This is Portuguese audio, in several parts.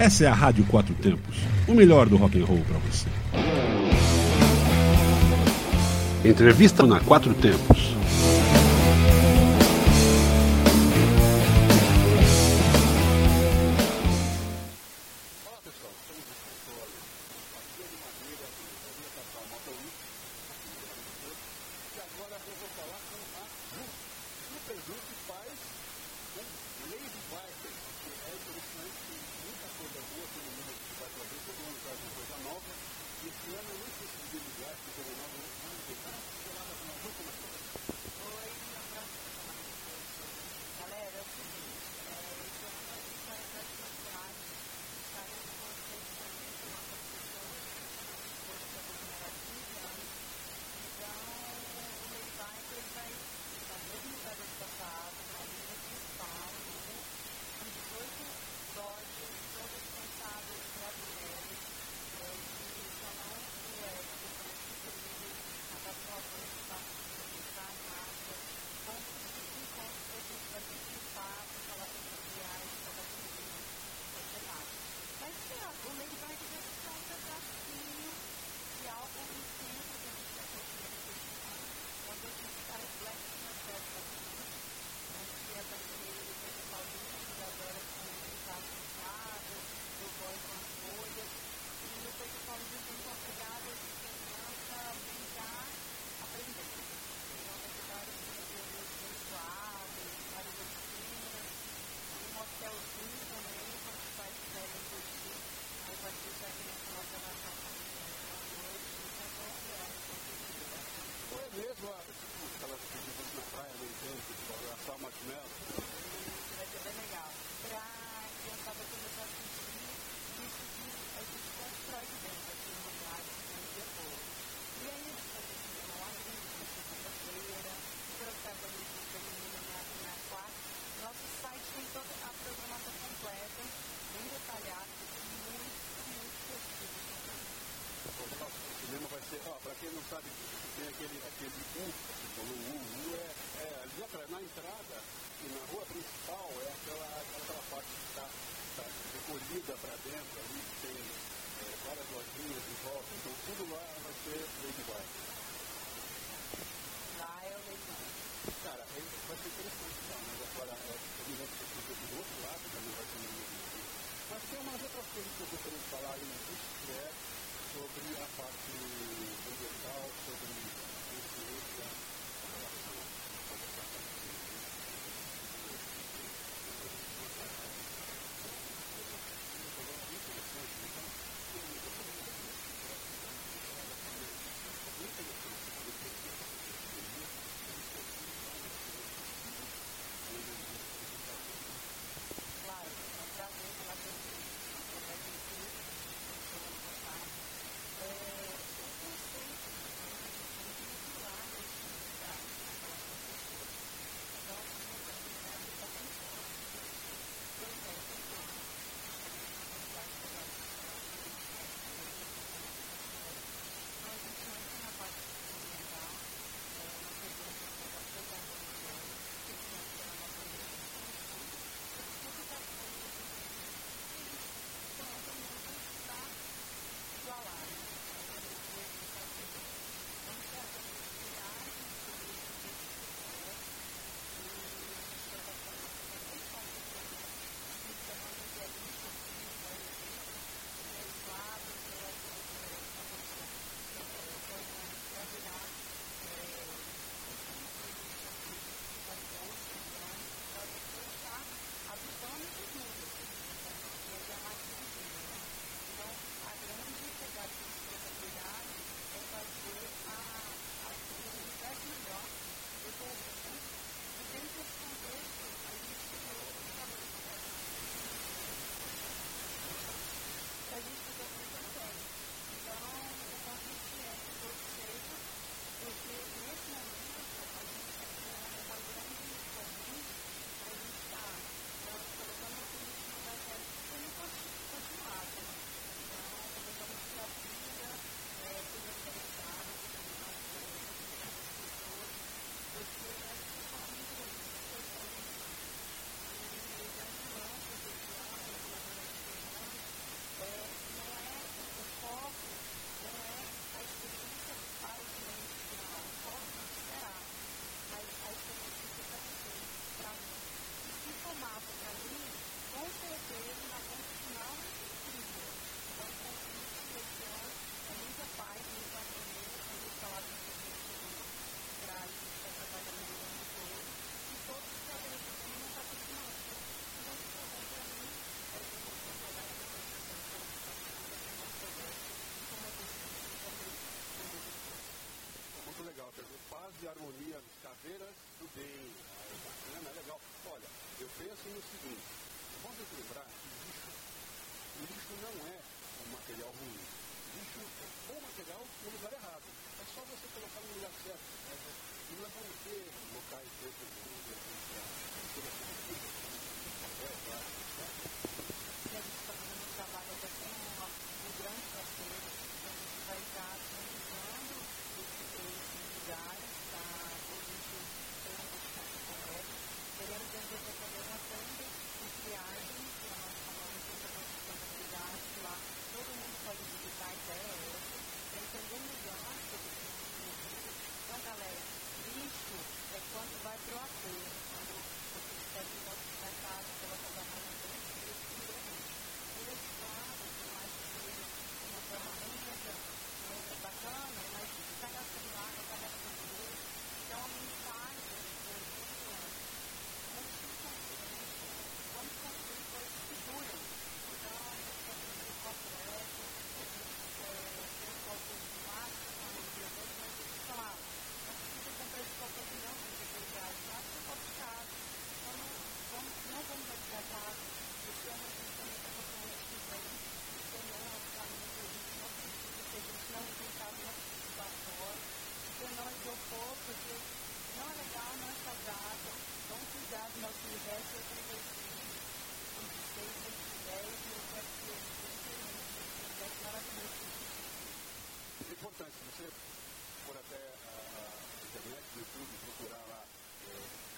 Essa é a Rádio Quatro Tempos, o melhor do rock and roll para você. Entrevista na Quatro Tempos. agora eu vou falar faz Lei de Barker, que é interessante que muita coisa boa, todo mundo que vai fazer, todo mundo traz uma coisa nova. Esse ano é eu não consegui Não. Vai ser bem legal. Pra que eu estava começando a sentir isso aqui a gente constrói de dentro aqui no Rádio de Boa. E aí a gente vai ter que uma revista na segunda-feira, protagonista feminina na, na quarta. Nosso site tem toda a programação completa, bem detalhada, muito, muito divertido. O cinema vai ser, ó, pra quem não sabe, tem aquele, aquele U, o U, U é entra na entrada e na rua principal é aquela, aquela parte que está tá recolhida para dentro ali, que tem é, várias lojinhas em volta, então tudo lá vai ser Lady White. Lá é o Lady White. Cara, é, vai ser interessante, tá? mas agora é, eu me lembro que você do outro lado né? também vai ter Mas tem umas outras coisas que eu gostaria de falar que é né? sobre a parte ambiental, sobre Do Bem. É bacana, é legal. Olha, eu penso no seguinte, vamos lembrar que lixo, o lixo não é um material ruim. Lixo é bom material no lugar errado. É só você colocar no lugar certo. Né? Não é bom ter locais dentro do,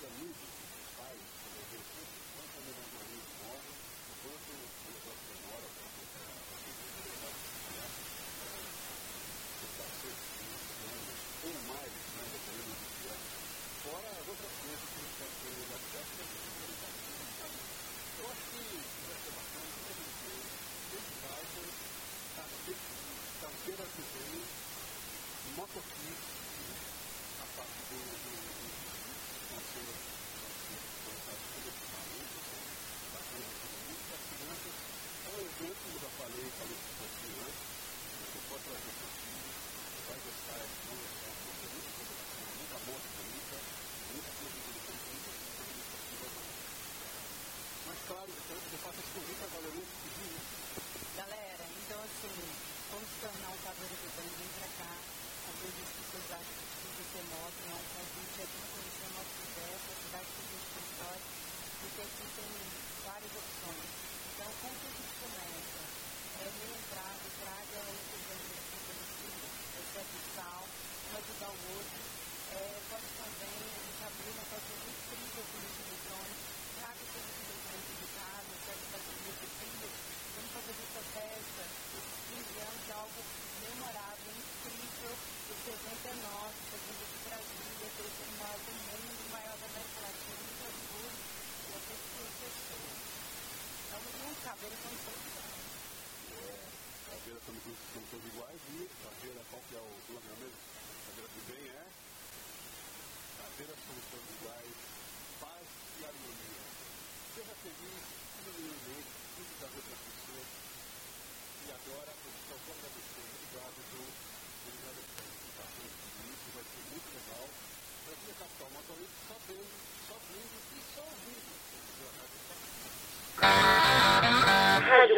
é muito que se faz, quanto a melhoria móvel, quanto o negócio demora, quanto a está cerca de 5 anos ou mais, né, dependendo do que. Fora as outras coisas que a gente pode ter da festa, eu acho que vai ser bacana, vai ser bem, tem que fazer, carteira que vem, motoquista, a parte do pode trazer seus filhos, vai gostar, vai gostar, muita música, muita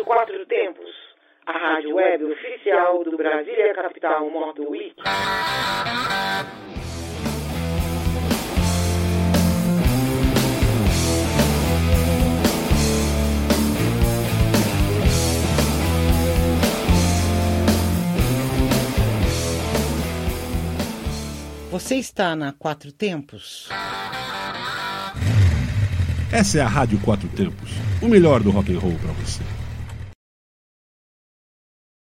Quatro Tempos, a rádio web oficial do Brasília Capital Moto Week. Você está na Quatro Tempos? Essa é a Rádio Quatro Tempos, o melhor do rock and roll para você.